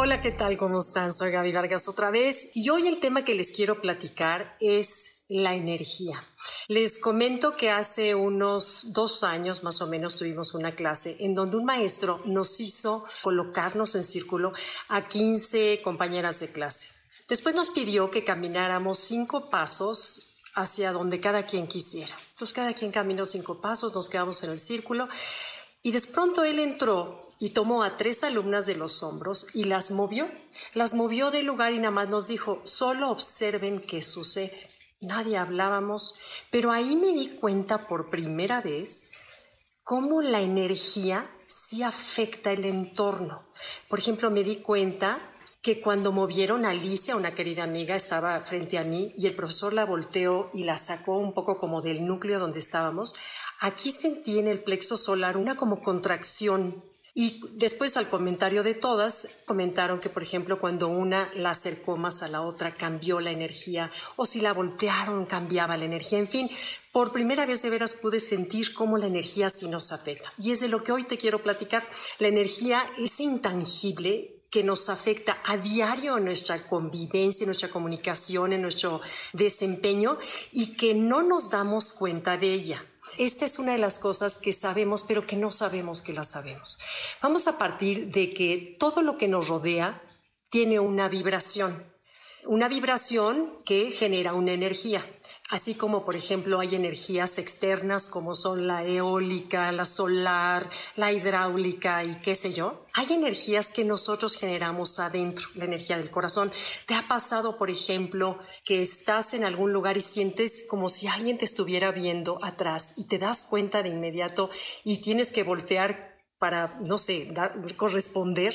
Hola, ¿qué tal? ¿Cómo están? Soy Gaby Vargas otra vez y hoy el tema que les quiero platicar es la energía. Les comento que hace unos dos años más o menos tuvimos una clase en donde un maestro nos hizo colocarnos en círculo a 15 compañeras de clase. Después nos pidió que camináramos cinco pasos hacia donde cada quien quisiera. Entonces cada quien caminó cinco pasos, nos quedamos en el círculo y de pronto él entró y tomó a tres alumnas de los hombros y las movió. Las movió del lugar y nada más nos dijo, solo observen qué sucede. Nadie hablábamos, pero ahí me di cuenta por primera vez cómo la energía sí afecta el entorno. Por ejemplo, me di cuenta que cuando movieron a Alicia, una querida amiga, estaba frente a mí y el profesor la volteó y la sacó un poco como del núcleo donde estábamos, aquí sentí en el plexo solar una como contracción y después al comentario de todas, comentaron que, por ejemplo, cuando una la acercó más a la otra, cambió la energía, o si la voltearon, cambiaba la energía. En fin, por primera vez de veras pude sentir cómo la energía sí nos afecta. Y es de lo que hoy te quiero platicar. La energía es intangible que nos afecta a diario en nuestra convivencia, en nuestra comunicación, en nuestro desempeño y que no nos damos cuenta de ella. Esta es una de las cosas que sabemos, pero que no sabemos que la sabemos. Vamos a partir de que todo lo que nos rodea tiene una vibración, una vibración que genera una energía. Así como, por ejemplo, hay energías externas como son la eólica, la solar, la hidráulica y qué sé yo, hay energías que nosotros generamos adentro, la energía del corazón. ¿Te ha pasado, por ejemplo, que estás en algún lugar y sientes como si alguien te estuviera viendo atrás y te das cuenta de inmediato y tienes que voltear para, no sé, corresponder?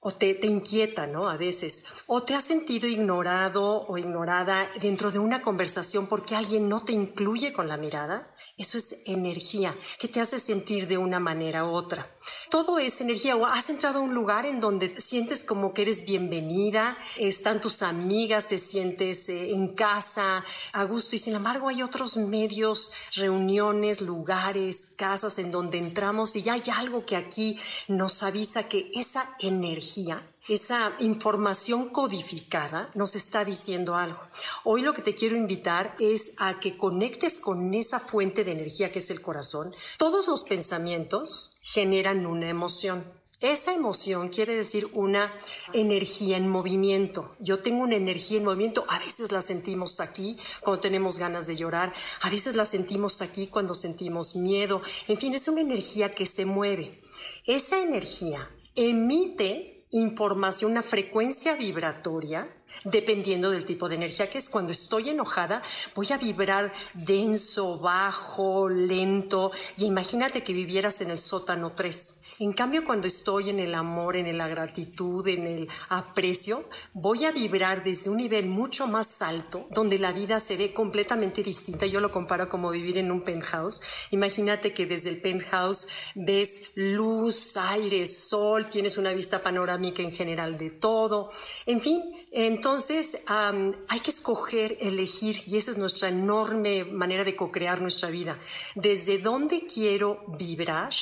O te, te, inquieta, ¿no? A veces. O te has sentido ignorado o ignorada dentro de una conversación porque alguien no te incluye con la mirada. Eso es energía que te hace sentir de una manera u otra. Todo es energía. O has entrado a un lugar en donde sientes como que eres bienvenida, están tus amigas, te sientes eh, en casa, a gusto. Y sin embargo hay otros medios, reuniones, lugares, casas en donde entramos y hay algo que aquí nos avisa que esa energía esa información codificada nos está diciendo algo. Hoy lo que te quiero invitar es a que conectes con esa fuente de energía que es el corazón. Todos los pensamientos generan una emoción. Esa emoción quiere decir una energía en movimiento. Yo tengo una energía en movimiento, a veces la sentimos aquí cuando tenemos ganas de llorar, a veces la sentimos aquí cuando sentimos miedo, en fin, es una energía que se mueve. Esa energía emite información, una frecuencia vibratoria, dependiendo del tipo de energía que es. Cuando estoy enojada, voy a vibrar denso, bajo, lento, y imagínate que vivieras en el sótano 3. En cambio, cuando estoy en el amor, en la gratitud, en el aprecio, voy a vibrar desde un nivel mucho más alto, donde la vida se ve completamente distinta. Yo lo comparo como vivir en un penthouse. Imagínate que desde el penthouse ves luz, aire, sol, tienes una vista panorámica en general de todo. En fin, entonces hay que escoger, elegir, y esa es nuestra enorme manera de co-crear nuestra vida. ¿Desde dónde quiero vibrar?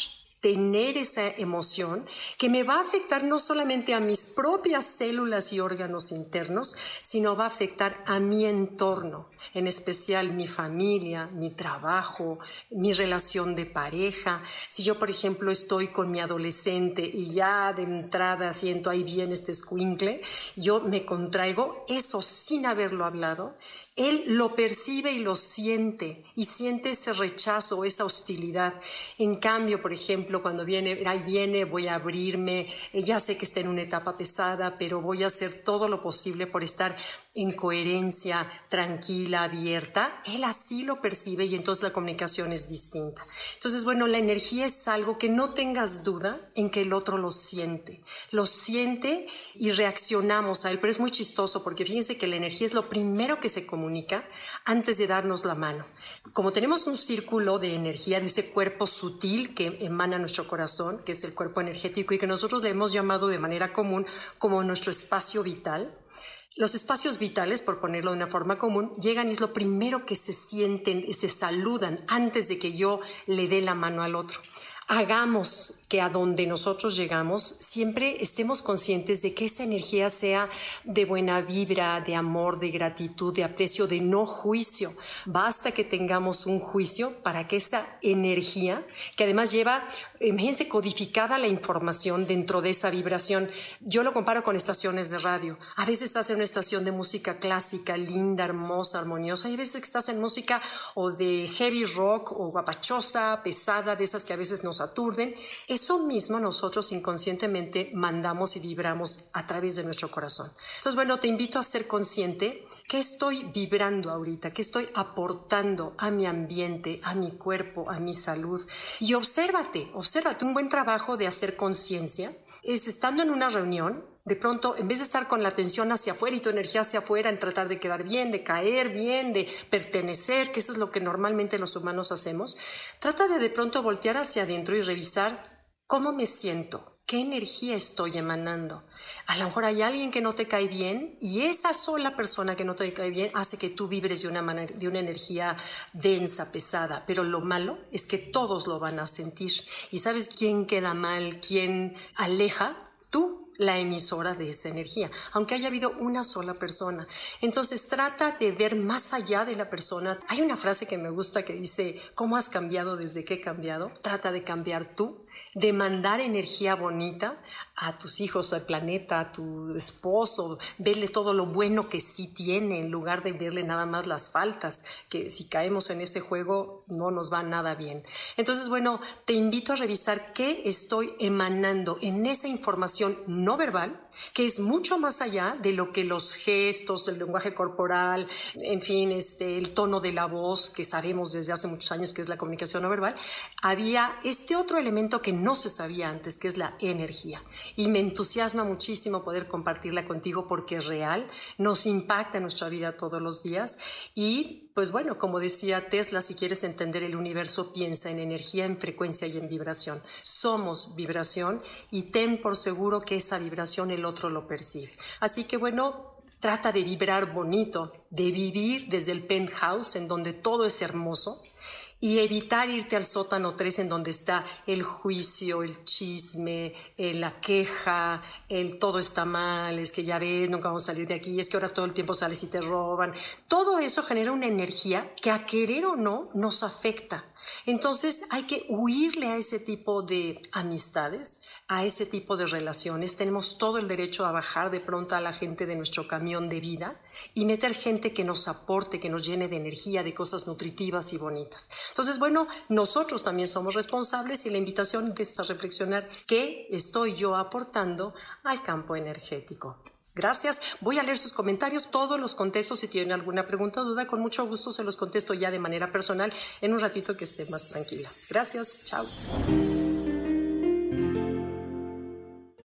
Tener esa emoción que me va a afectar no solamente a mis propias células y órganos internos, sino va a afectar a mi entorno, en especial mi familia, mi trabajo, mi relación de pareja. Si yo, por ejemplo, estoy con mi adolescente y ya de entrada siento ahí bien este escuincle, yo me contraigo, eso sin haberlo hablado, él lo percibe y lo siente y siente ese rechazo, esa hostilidad. En cambio, por ejemplo, cuando viene, ahí viene, voy a abrirme, eh, ya sé que está en una etapa pesada, pero voy a hacer todo lo posible por estar en coherencia, tranquila, abierta. Él así lo percibe y entonces la comunicación es distinta. Entonces, bueno, la energía es algo que no tengas duda en que el otro lo siente. Lo siente y reaccionamos a él, pero es muy chistoso porque fíjense que la energía es lo primero que se comunica antes de darnos la mano. Como tenemos un círculo de energía de ese cuerpo sutil que emana nuestro corazón, que es el cuerpo energético y que nosotros le hemos llamado de manera común como nuestro espacio vital, los espacios vitales, por ponerlo de una forma común, llegan y es lo primero que se sienten, se saludan antes de que yo le dé la mano al otro. Hagamos que a donde nosotros llegamos siempre estemos conscientes de que esa energía sea de buena vibra, de amor, de gratitud, de aprecio, de no juicio. Basta que tengamos un juicio para que esta energía, que además lleva, imagínense, codificada la información dentro de esa vibración. Yo lo comparo con estaciones de radio. A veces estás en una estación de música clásica, linda, hermosa, armoniosa, y a veces estás en música o de heavy rock o guapachosa, pesada, de esas que a veces nos aturden. Eso mismo nosotros inconscientemente mandamos y vibramos a través de nuestro corazón. Entonces, bueno, te invito a ser consciente que estoy vibrando ahorita, que estoy aportando a mi ambiente, a mi cuerpo, a mi salud. Y obsérvate, obsérvate. Un buen trabajo de hacer conciencia es estando en una reunión, de pronto, en vez de estar con la atención hacia afuera y tu energía hacia afuera, en tratar de quedar bien, de caer bien, de pertenecer, que eso es lo que normalmente los humanos hacemos, trata de de pronto voltear hacia adentro y revisar cómo me siento, qué energía estoy emanando. A lo mejor hay alguien que no te cae bien y esa sola persona que no te cae bien hace que tú vibres de una, de una energía densa, pesada. Pero lo malo es que todos lo van a sentir. ¿Y sabes quién queda mal, quién aleja? Tú la emisora de esa energía, aunque haya habido una sola persona. Entonces trata de ver más allá de la persona. Hay una frase que me gusta que dice, ¿cómo has cambiado desde que he cambiado? Trata de cambiar tú de mandar energía bonita a tus hijos, al planeta, a tu esposo, verle todo lo bueno que sí tiene en lugar de verle nada más las faltas, que si caemos en ese juego no nos va nada bien. Entonces, bueno, te invito a revisar qué estoy emanando en esa información no verbal que es mucho más allá de lo que los gestos, el lenguaje corporal, en fin, este, el tono de la voz, que sabemos desde hace muchos años que es la comunicación no verbal, había este otro elemento que no se sabía antes, que es la energía. Y me entusiasma muchísimo poder compartirla contigo porque es real, nos impacta en nuestra vida todos los días y pues bueno, como decía Tesla, si quieres entender el universo, piensa en energía, en frecuencia y en vibración. Somos vibración y ten por seguro que esa vibración el otro lo percibe. Así que bueno, trata de vibrar bonito, de vivir desde el penthouse en donde todo es hermoso y evitar irte al sótano 3 en donde está el juicio, el chisme, eh, la queja, el todo está mal, es que ya ves, nunca vamos a salir de aquí, es que ahora todo el tiempo sales y te roban. Todo eso genera una energía que a querer o no nos afecta. Entonces hay que huirle a ese tipo de amistades, a ese tipo de relaciones. Tenemos todo el derecho a bajar de pronto a la gente de nuestro camión de vida y meter gente que nos aporte, que nos llene de energía, de cosas nutritivas y bonitas. Entonces, bueno, nosotros también somos responsables y la invitación es a reflexionar qué estoy yo aportando al campo energético. Gracias. Voy a leer sus comentarios, todos los contesto. Si tienen alguna pregunta o duda, con mucho gusto se los contesto ya de manera personal en un ratito que esté más tranquila. Gracias. Chao.